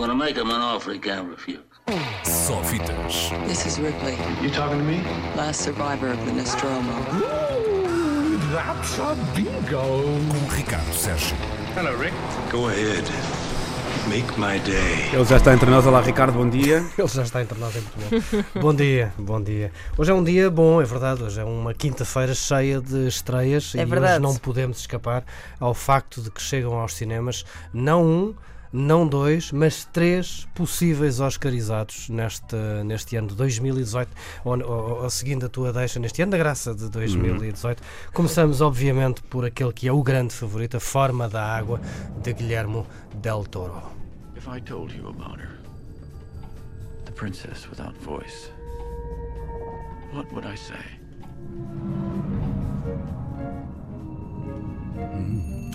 gonna make him an offer he can't refuse. Só fitas. This is Ripley, You talking to me? last survivor of the Nostromo. That's a bingo. Com Ricardo Sérgio. Hello, Rick. Go ahead. Make my day. Ele já está entre nós. Olá, Ricardo, bom dia. Ele já está internado em Portugal. bom dia, bom dia. Hoje é um dia bom, é verdade. Hoje é uma quinta-feira cheia de estreias É e verdade. hoje não podemos escapar ao facto de que chegam aos cinemas não um, não dois, mas três possíveis Oscarizados neste, neste ano de 2018, ou, ou, ou seguindo a tua deixa, neste ano da graça de 2018. Começamos, obviamente, por aquele que é o grande favorito, A Forma da Água, de Guilhermo Del Toro. If I told you about her, the princess without voice, what would I say?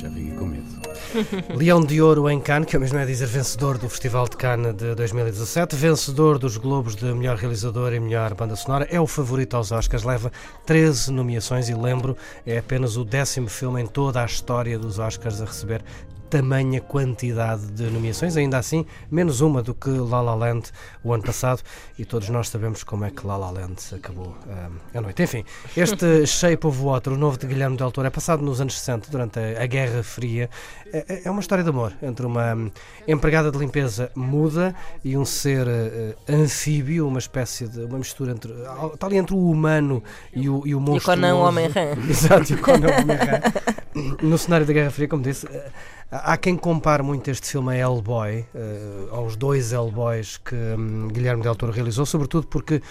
Já fiquei com medo. Leão de Ouro em Cannes, que é o mesmo é dizer vencedor do Festival de Cannes de 2017, vencedor dos Globos de melhor realizador e melhor banda sonora, é o favorito aos Oscars, leva 13 nomeações e lembro, é apenas o décimo filme em toda a história dos Oscars a receber tamanha quantidade de nomeações, ainda assim, menos uma do que La La Land o ano passado, e todos nós sabemos como é que La La Land acabou ah, a noite. Enfim, este Shape of Water, o novo de Guilherme Del Toro, é passado nos anos 60, durante a, Guerra Fria. É, é uma história de amor entre uma hum, empregada de limpeza muda e um ser eh, anfíbio, uma espécie de uma mistura entre está ali entre o humano e o, e o E monstro. Conan o Homem-Rã. Exato, e o Conan Homem-Rã. No cenário da Guerra Fria, como disse, há quem compare muito este filme a Hellboy, eh, aos dois Hellboys que hum, Guilherme Del Toro realizou, sobretudo porque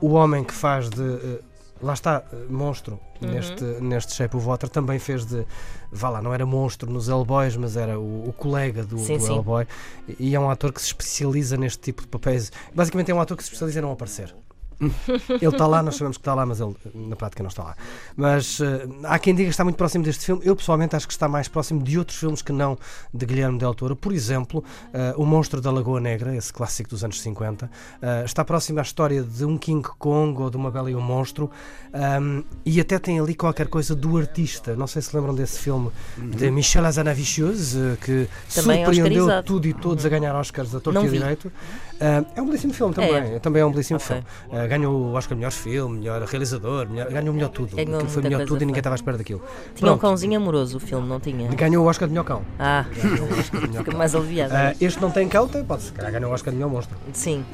o homem que faz de. eh, Lá está, eh, monstro, neste, neste Shape of Water, também fez de. Vá lá, não era monstro nos Hellboys, mas era o, o colega do, Sim, do sim. Hellboy. E, e é um ator que se especializa neste tipo de papéis. Basicamente é um ator que se especializa em não aparecer. Ele está lá, nós sabemos que está lá, mas ele na prática não está lá. Mas eh, há quem diga que está muito próximo deste filme. Eu pessoalmente acho que está mais próximo de outros filmes que não de Guilherme Del Toro. Por exemplo, eh, O Monstro da Lagoa Negra, esse clássico dos anos 50, eh, está próximo à história de um King Kong ou de uma Bela e um Monstro. ahm, e até tem ali qualquer coisa do artista. Não sei se lembram desse filme de Michel Azanavicius, eh, que Também é surpreendeu oscarizado. tudo e todos a ganhar Oscars a torto e direito. Ah, é um belíssimo filme também. Também é um belíssimo Ok. filme. Ah, ganhou o Oscar melhor filme, melhor realizador, melhor, ganhou melhor tudo. Ganhou Aquilo foi melhor tudo e ninguém estava à espera daquilo. Tinha um Pronto. cãozinho amoroso o filme, não tinha? Ganhou o Oscar de melhor cão. Ah, Ganhou o Oscar de melhor fica mais aliviado. Ah, este não tem cão, tem, pode se calhar ganhou o Oscar de melhor monstro. Sim.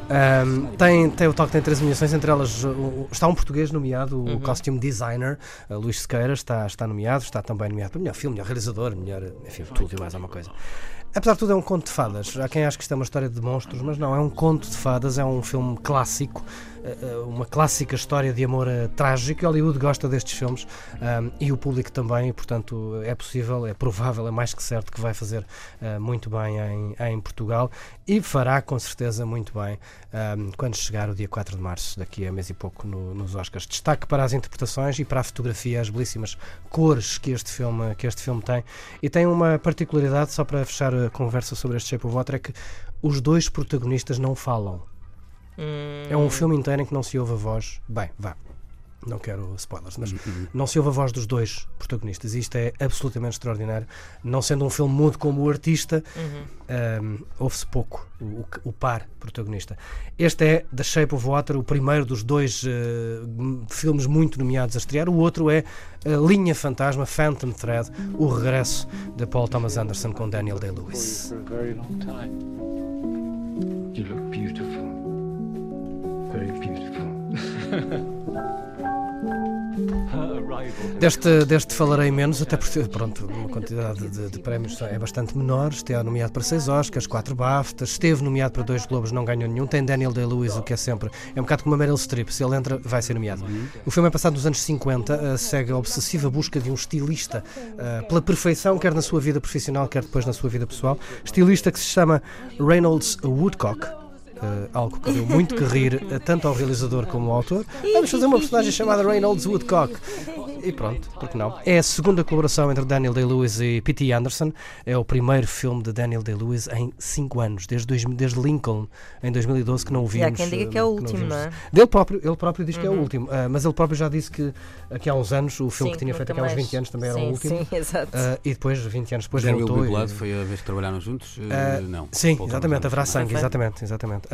Tem, tem o tal que tem três nomeações, entre elas uh, o- está um português nomeado, Uhum. o costume designer, uh, Luís Sequeira, está, está nomeado, está também nomeado para melhor filme, melhor realizador, melhor, enfim, tudo e mais alguma coisa. Apesar de tudo, é um conto de fadas. Há quem acha que isto é uma história de monstros, mas não, é um conto de fadas, é um filme clássico, uma clássica história de amor eh, trágico. Hollywood gosta destes filmes ahm, e o público também, portanto, é possível, é provável, é mais que certo que vai fazer eh, muito bem em, em Portugal e fará com certeza muito bem ahm, quando chegar o dia 4 de março, daqui a mês e pouco, no- nos Oscars. Destaque para as interpretações e para a fotografia, as belíssimas cores que este filme, que este filme tem. E tem uma particularidade, só para fechar a conversa sobre este Shape of Water, é que os dois protagonistas não falam. É um filme inteiro em que não se ouve a voz. Bem, vá. Não quero spoilers, mas não se ouve a voz dos dois protagonistas. Isto é absolutamente extraordinário. Não sendo um filme mudo como o artista, um, ouve-se pouco o, o- par protagonista. Este é The Shape of Water, o primeiro dos dois m- filmes muito nomeados a estrear. O outro é a Linha Fantasma, Phantom Thread, o regresso de Paul Thomas Anderson com Daniel Day-Lewis. You look beautiful. Deste, deste falarei menos, até porque, pronto, uma quantidade de, de prémios é bastante menor. Esteve nomeado para seis Oscars, quatro BAFTAs, esteve nomeado para dois Globos, não ganhou nenhum. Tem Daniel Day-Lewis, o que é sempre. É um bocado como a Meryl Streep, se ele entra, vai ser nomeado. O filme é passado nos anos 50, eh, segue a obsessiva busca de um estilista eh, pela perfeição, quer na sua vida profissional, quer depois na sua vida pessoal. Estilista que se chama Reynolds Woodcock. eh, algo que deu muito que rir, eh, tanto ao realizador como ao autor. Vamos fazer uma personagem chamada Reynolds Woodcock. E pronto, porque não? É a segunda colaboração entre Daniel Day-Lewis e P.T. Anderson. É o primeiro filme de Daniel Day-Lewis em 5 anos, desde, dois- desde Lincoln, em 2012, que não o E há vimos. quem diga que eh, é o não último, vimos. não é? Dele próprio, ele próprio diz que é o último, ah, mas ele próprio já disse que aqui há uns anos o filme Sim, que tinha feito aqui há uns mais. 20 anos também era sim, o último. Sim, exato. Ah, e depois, 20 anos depois, Will voltou. E- foi a vez que trabalharam juntos? Uh, não. Sim, exatamente, haverá sangue, exatamente, exatamente.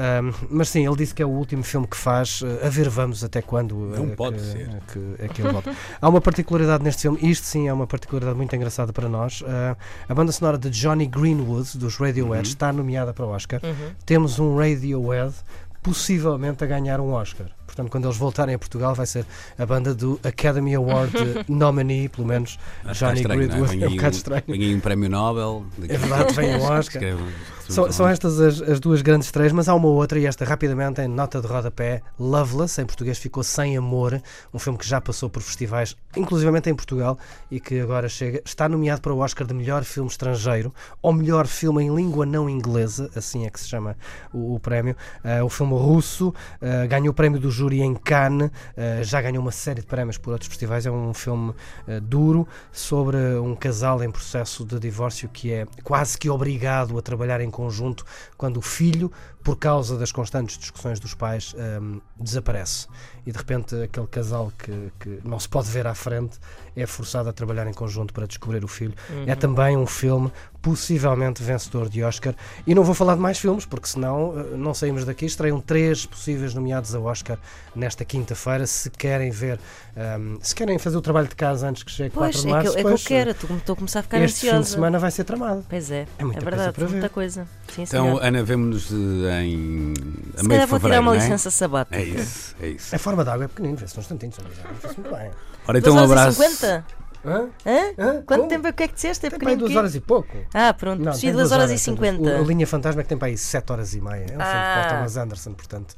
Mas sim, ele disse que é o último filme que faz, a ver vamos até quando Não pode que, ser. que, é que ele volta. Há uma particularidade neste filme, isto sim é uma particularidade muito engraçada para nós. Ah, a banda sonora de Johnny Greenwood, dos Radiohead, Uhum. está nomeada para o Oscar. Uhum. Temos um Radiohead possivelmente a ganhar um Oscar. Portanto, quando eles voltarem a Portugal, vai ser a banda do Academy Award nominee, pelo menos está Johnny é? Greenwood. É um bocado estranho. Vem aí um prémio Nobel. É verdade, vem o Oscar. Escreve- São, são estas as, as duas grandes estreias, mas há uma outra, e esta rapidamente em nota de rodapé: Loveless, em português ficou Sem Amor, um filme que já passou por festivais, inclusivamente em Portugal, e que agora chega. Está nomeado para o Oscar de melhor filme estrangeiro, ou melhor filme em língua não inglesa, assim é que se chama o, o prémio. Ah, o filme russo ah, ganhou o prémio do júri em Cannes, ah, já ganhou uma série de prémios por outros festivais. É um filme ah, duro sobre um casal em processo de divórcio que é quase que obrigado a trabalhar em conjunto quando o filho, por causa das constantes discussões dos pais, hum, desaparece. E de repente aquele casal que, que não se pode ver à frente é forçado a trabalhar em conjunto para descobrir o filho. É também um filme possivelmente vencedor de Oscar. E não vou falar de mais filmes, porque senão eh, não saímos daqui. Estreiam três possíveis nomeados a Oscar nesta quinta-feira. Se querem ver, hum, se querem fazer o trabalho de casa antes que chegue 4 Pois, de é que, março, eu- é que eu pois, quero. Estou a começar a ficar este fim de ansiosa. semana vai ser tramado. Pois é, É muita é coisa verdade, para ver. muita coisa. Sim, Então, senhor. Ana, vemos-nos eh, em. a Se meio calhar de vou tirar uma é? licença sabática. É isso, é isso. A forma d'água é pequenino, vê-se num instantinho, só vê-se muito bem. Ora, então, um 2 horas abraço. e 50? Hã? Hã? Hã? Quanto Como? tempo é que é que disseste? É Tem para aí pequenino 2 quê? horas e pouco. Ah, pronto. Não, Preciso tem 2 horas e tem 50. duas- O, a linha fantasma é que tem para aí 7 horas e meia. É um filme Ah. de Paul Thomas Anderson, portanto.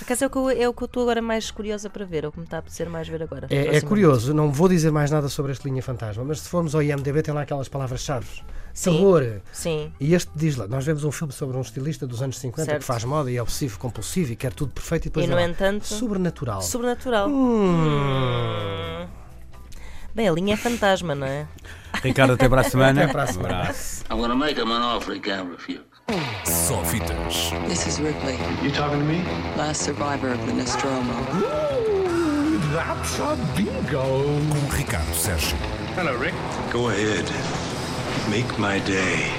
Por acaso é o que eu- é o que eu estou agora mais curiosa para ver, é o que me está a apetecer mais ver agora. É, é curioso, não vou dizer mais nada sobre este linha fantasma, mas se formos ao IMDB tem lá aquelas palavras-chave. Sim. Terror. Sim. E este diz lá, nós vemos um filme sobre um estilista dos anos 50 Certo. que faz moda e é obsessivo compulsivo e quer tudo perfeito e depois E no lá, entanto- sobrenatural. Sobrenatural. Hum. Bem, a linha é fantasma, não é? Ricardo, até para a semana. Até para a semana. Um abraço. I'm gonna make him an offer he can't refuse. Só fitas. This is Ripley, You talking to me? last survivor of the Nostromo. Ooh, that's a bingo. Com Ricardo Sérgio. Hello, Rick. Go ahead. Make my day.